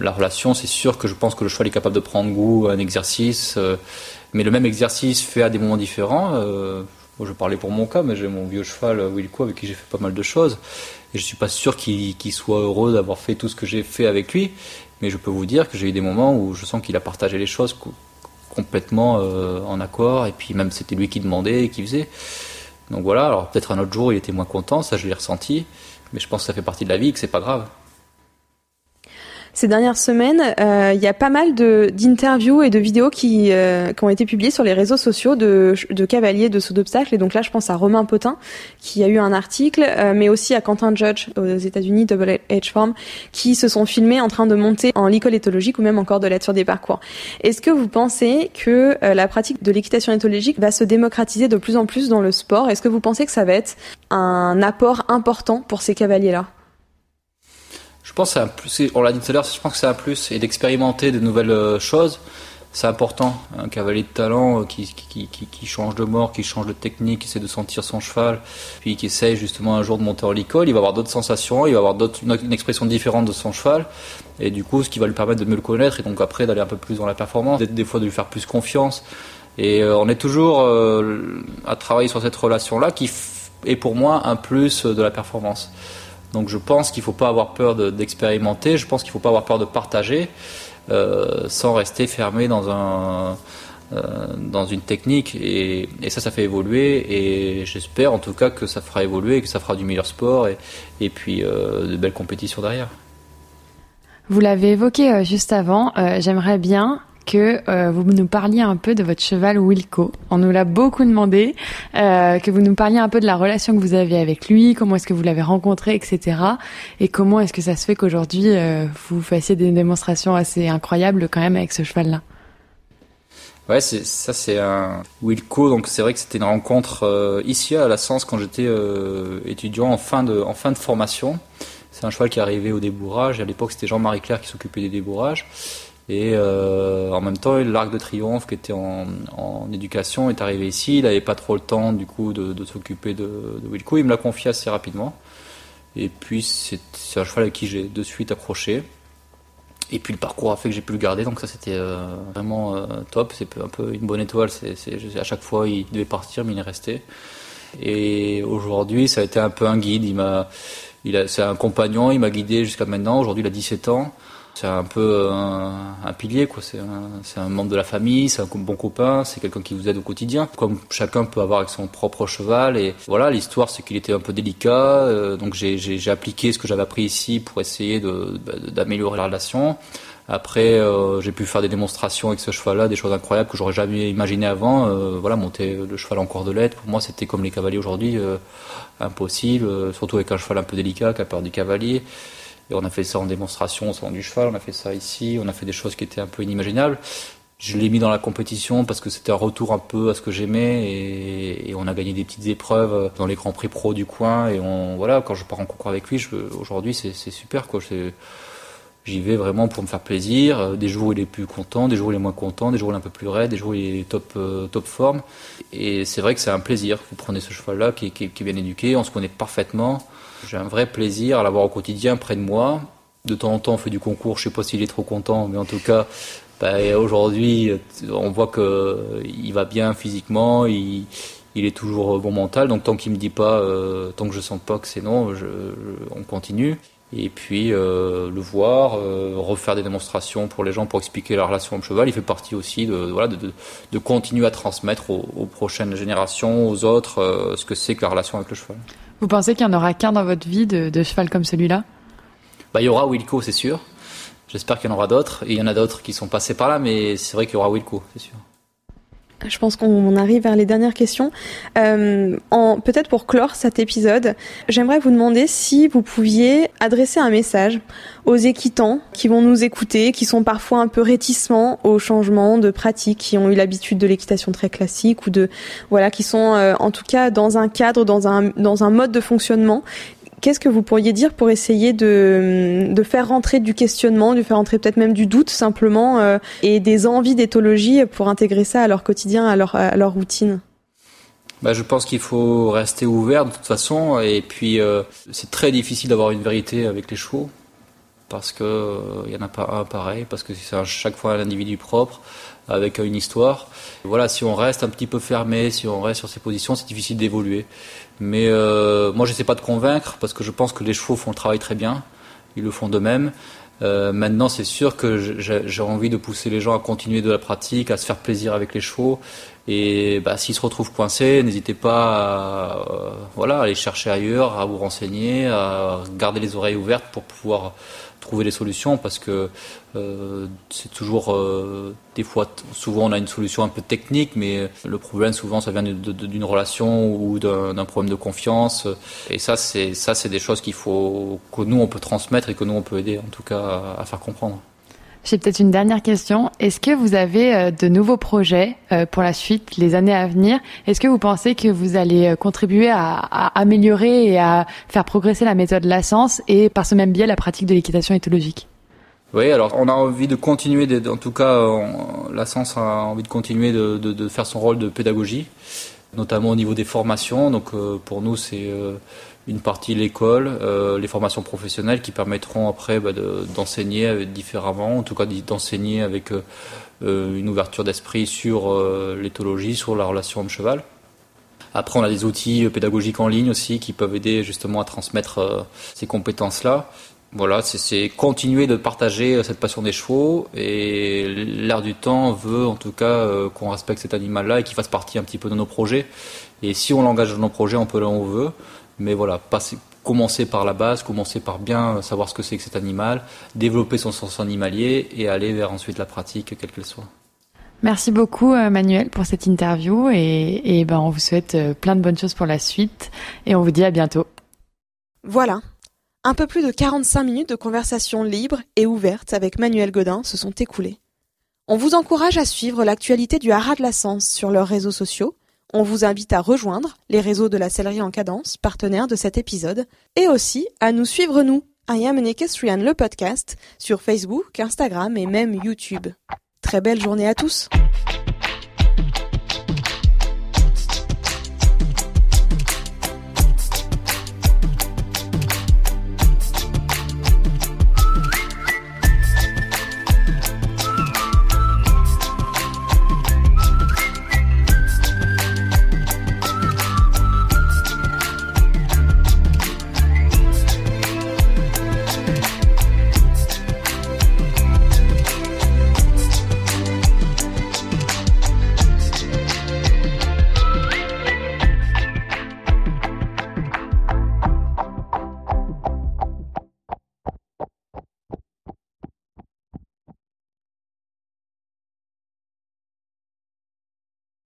la relation, c'est sûr que je pense que le cheval est capable de prendre goût à un exercice, euh, mais le même exercice fait à des moments différents. Euh, je parlais pour mon cas, mais j'ai mon vieux cheval euh, Wilco avec qui j'ai fait pas mal de choses, et je suis pas sûr qu'il soit heureux d'avoir fait tout ce que j'ai fait avec lui. Mais je peux vous dire que j'ai eu des moments où je sens qu'il a partagé les choses complètement en accord, et puis même c'était lui qui demandait et qui faisait. Donc voilà. Alors peut-être un autre jour il était moins content, ça je l'ai ressenti, mais je pense que ça fait partie de la vie, et que c'est pas grave. Ces dernières semaines, euh, il y a pas mal d'interviews et de vidéos qui, euh, qui, ont été publiées sur les réseaux sociaux de, cavaliers de saut d'obstacle. Et donc là, je pense à Romain Potin, qui a eu un article, euh, mais aussi à Quentin Judge aux États-Unis, Double Edge Farm, qui se sont filmés en train de monter en l'école éthologique ou même encore de l'aide sur des parcours. Est-ce que vous pensez que la pratique de l'équitation éthologique va se démocratiser de plus en plus dans le sport? Est-ce que vous pensez que ça va être un apport important pour ces cavaliers-là? Je pense que c'est un plus, on l'a dit tout à l'heure, je pense que c'est un plus, et d'expérimenter de nouvelles euh, choses, c'est important. Un cavalier de talent euh, qui, qui, qui, qui, change de mort, qui change de technique, qui essaie de sentir son cheval, puis qui essaye justement un jour de monter en licol, il va avoir d'autres sensations, il va avoir d'autres, une, expression différente de son cheval, et du coup, ce qui va lui permettre de mieux le connaître, et donc après d'aller un peu plus dans la performance, des fois de lui faire plus confiance. Et euh, on est toujours à travailler sur cette relation-là qui est pour moi un plus de la performance. Donc je pense qu'il ne faut pas avoir peur d'expérimenter, je pense qu'il ne faut pas avoir peur de partager euh, sans rester fermé dans, un, euh, dans une technique. Et, ça, ça fait évoluer et j'espère en tout cas que ça fera évoluer, que ça fera du meilleur sport et, puis euh, de belles compétitions derrière. Vous l'avez évoqué juste avant, j'aimerais bien que euh, vous nous parliez un peu de votre cheval Wilco. On nous l'a beaucoup demandé, euh, que vous nous parliez un peu de la relation que vous avez avec lui, comment est-ce que vous l'avez rencontré, etc. Et comment est-ce que ça se fait qu'aujourd'hui euh, vous fassiez des démonstrations assez incroyables quand même avec ce cheval-là? Ouais, c'est ça, c'est un Wilco. Donc c'est vrai que c'était une rencontre euh, ici à la Sens quand j'étais euh, étudiant en fin de en fin de formation. C'est un cheval qui arrivé au débourrage. À l'époque, c'était Jean-Marie Claire qui s'occupait des débourrages. Et euh, en même temps, l'Arc de Triomphe, qui était en, en, éducation, est arrivé ici. Il n'avait pas trop le temps, du coup, de, de s'occuper de, de, Wilco. Il me l'a confié assez rapidement. Et puis, c'est un cheval avec qui j'ai de suite accroché. Et puis le parcours a fait que j'ai pu le garder, donc ça c'était euh, vraiment euh, top. C'est un peu une bonne étoile. C'est, à chaque fois il devait partir, mais il est resté. Et aujourd'hui, ça a été un peu un guide. Il m'a, c'est un compagnon. Il m'a guidé jusqu'à maintenant. Aujourd'hui, il a 17 ans c'est un peu un, pilier, quoi. C'est un, un, membre de la famille, c'est un bon copain, c'est quelqu'un qui vous aide au quotidien, comme chacun peut avoir avec son propre cheval. Et voilà, l'histoire, c'est qu'il était un peu délicat, euh, donc j'ai appliqué ce que j'avais appris ici pour essayer d'améliorer la relation. Après, euh, j'ai pu faire des démonstrations avec ce cheval-là, des choses incroyables que j'aurais jamais imaginé avant. Euh, voilà, monter le cheval en cordelette, pour moi, c'était comme les cavaliers aujourd'hui, impossible, surtout avec un cheval un peu délicat qui a peur du cavalier. Et on a fait ça en démonstration au salon du cheval, on a fait ça ici, on a fait des choses qui étaient un peu inimaginables. Je l'ai mis dans la compétition parce que c'était un retour un peu à ce que j'aimais et, on a gagné des petites épreuves dans les grands prix pro du coin et on voilà quand je pars en concours avec lui aujourd'hui c'est super quoi. J'y vais vraiment pour me faire plaisir des jours où il est plus content des jours où il est moins content des jours où il est un peu plus raide des jours où il est top euh, top forme. Et c'est vrai que c'est un plaisir vous prenez ce cheval là qui, qui est bien éduqué on se connaît parfaitement j'ai un vrai plaisir à l'avoir au quotidien près de moi. De temps en temps, on fait du concours. Je sais pas s'il est trop content, mais en tout cas, bah, aujourd'hui, on voit que il va bien physiquement. Il, est toujours bon mental. Donc tant qu'il me dit pas, euh, tant que je sens pas que c'est non, on continue. Et puis euh, le voir, euh, refaire des démonstrations pour les gens pour expliquer la relation homme-cheval, il fait partie aussi de, continuer à transmettre aux, prochaines générations, aux autres, euh, ce que c'est que la relation avec le cheval. Vous pensez qu'il n'y en aura qu'un dans votre vie de, cheval comme celui-là? Bah, Il y aura Wilco, c'est sûr. J'espère qu'il y en aura d'autres. Il y en a d'autres qui sont passés par là, mais c'est vrai qu'il y aura Wilco, c'est sûr. Je pense qu'on arrive vers les dernières questions. Euh, en, peut-être pour clore cet épisode, j'aimerais vous demander si vous pouviez adresser un message aux équitants qui vont nous écouter, qui sont parfois un peu réticents aux changements de pratiques, qui ont eu l'habitude de l'équitation très classique ou de voilà, qui sont euh, en tout cas dans un cadre, dans un dans un mode de fonctionnement Qu'est-ce que vous pourriez dire pour essayer de, faire rentrer du questionnement, de faire rentrer peut-être même du doute simplement euh, et des envies d'éthologie pour intégrer ça à leur quotidien, à leur, routine? Bah, je pense qu'il faut rester ouvert de toute façon et puis euh, c'est très difficile d'avoir une vérité avec les chevaux parce que il euh, y en a pas un pareil parce que c'est à chaque fois un individu propre avec une histoire. Voilà, si on reste un petit peu fermé, si on reste sur ses positions, c'est difficile d'évoluer. Mais euh, moi, j'essaie pas de convaincre parce que je pense que les chevaux font le travail très bien. Ils le font d'eux-mêmes. Euh, maintenant, c'est sûr que j'ai envie de pousser les gens à continuer de la pratique, à se faire plaisir avec les chevaux. Et bah, s'ils se retrouvent coincés, n'hésitez pas à euh, voilà, aller chercher ailleurs, à vous renseigner, à garder les oreilles ouvertes pour pouvoir trouver des solutions parce que euh, c'est toujours euh, des fois souvent on a une solution un peu technique mais le problème souvent ça vient d'une relation ou d'un problème de confiance et ça c'est ça c'est des choses qu'il faut que nous on peut transmettre et que nous on peut aider en tout cas à, à faire comprendre. J'ai peut-être une dernière question. Est-ce que vous avez euh, de nouveaux projets euh, pour la suite, les années à venir? Est-ce que vous pensez que vous allez euh, contribuer à, améliorer et à faire progresser la méthode Lassens et par ce même biais la pratique de l'équitation éthologique? Oui, alors on a envie de continuer, en tout cas, Lassens a envie de continuer de, faire son rôle de pédagogie, notamment au niveau des formations. Donc pour nous, c'est une partie l'école, euh, les formations professionnelles qui permettront après bah, d'enseigner différemment, en tout cas d'enseigner avec euh, euh, une ouverture d'esprit sur euh, l'éthologie, sur la relation homme-cheval. Après, on a des outils pédagogiques en ligne aussi qui peuvent aider justement à transmettre euh, ces compétences-là. Voilà, c'est continuer de partager cette passion des chevaux et l'air du temps veut en tout cas qu'on respecte cet animal-là et qu'il fasse partie un petit peu de nos projets. Et si on l'engage dans nos projets, on peut là où on veut. Mais voilà, passer, commencer par la base, commencer par bien savoir ce que c'est que cet animal, développer son sens animalier et aller vers ensuite la pratique, quelle qu'elle soit. Merci beaucoup euh, Manuel pour cette interview et, et ben on vous souhaite euh, plein de bonnes choses pour la suite et on vous dit à bientôt. Voilà, un peu plus de 45 minutes de conversation libre et ouverte avec Manuel Godin se sont écoulées. On vous encourage à suivre l'actualité du Haras de la Sens sur leurs réseaux sociaux. On vous invite à rejoindre les réseaux de la Sellerie en Cadence, partenaires de cet épisode, et aussi à nous suivre nous, I Am le podcast, sur Facebook, Instagram et même YouTube. Très belle journée à tous!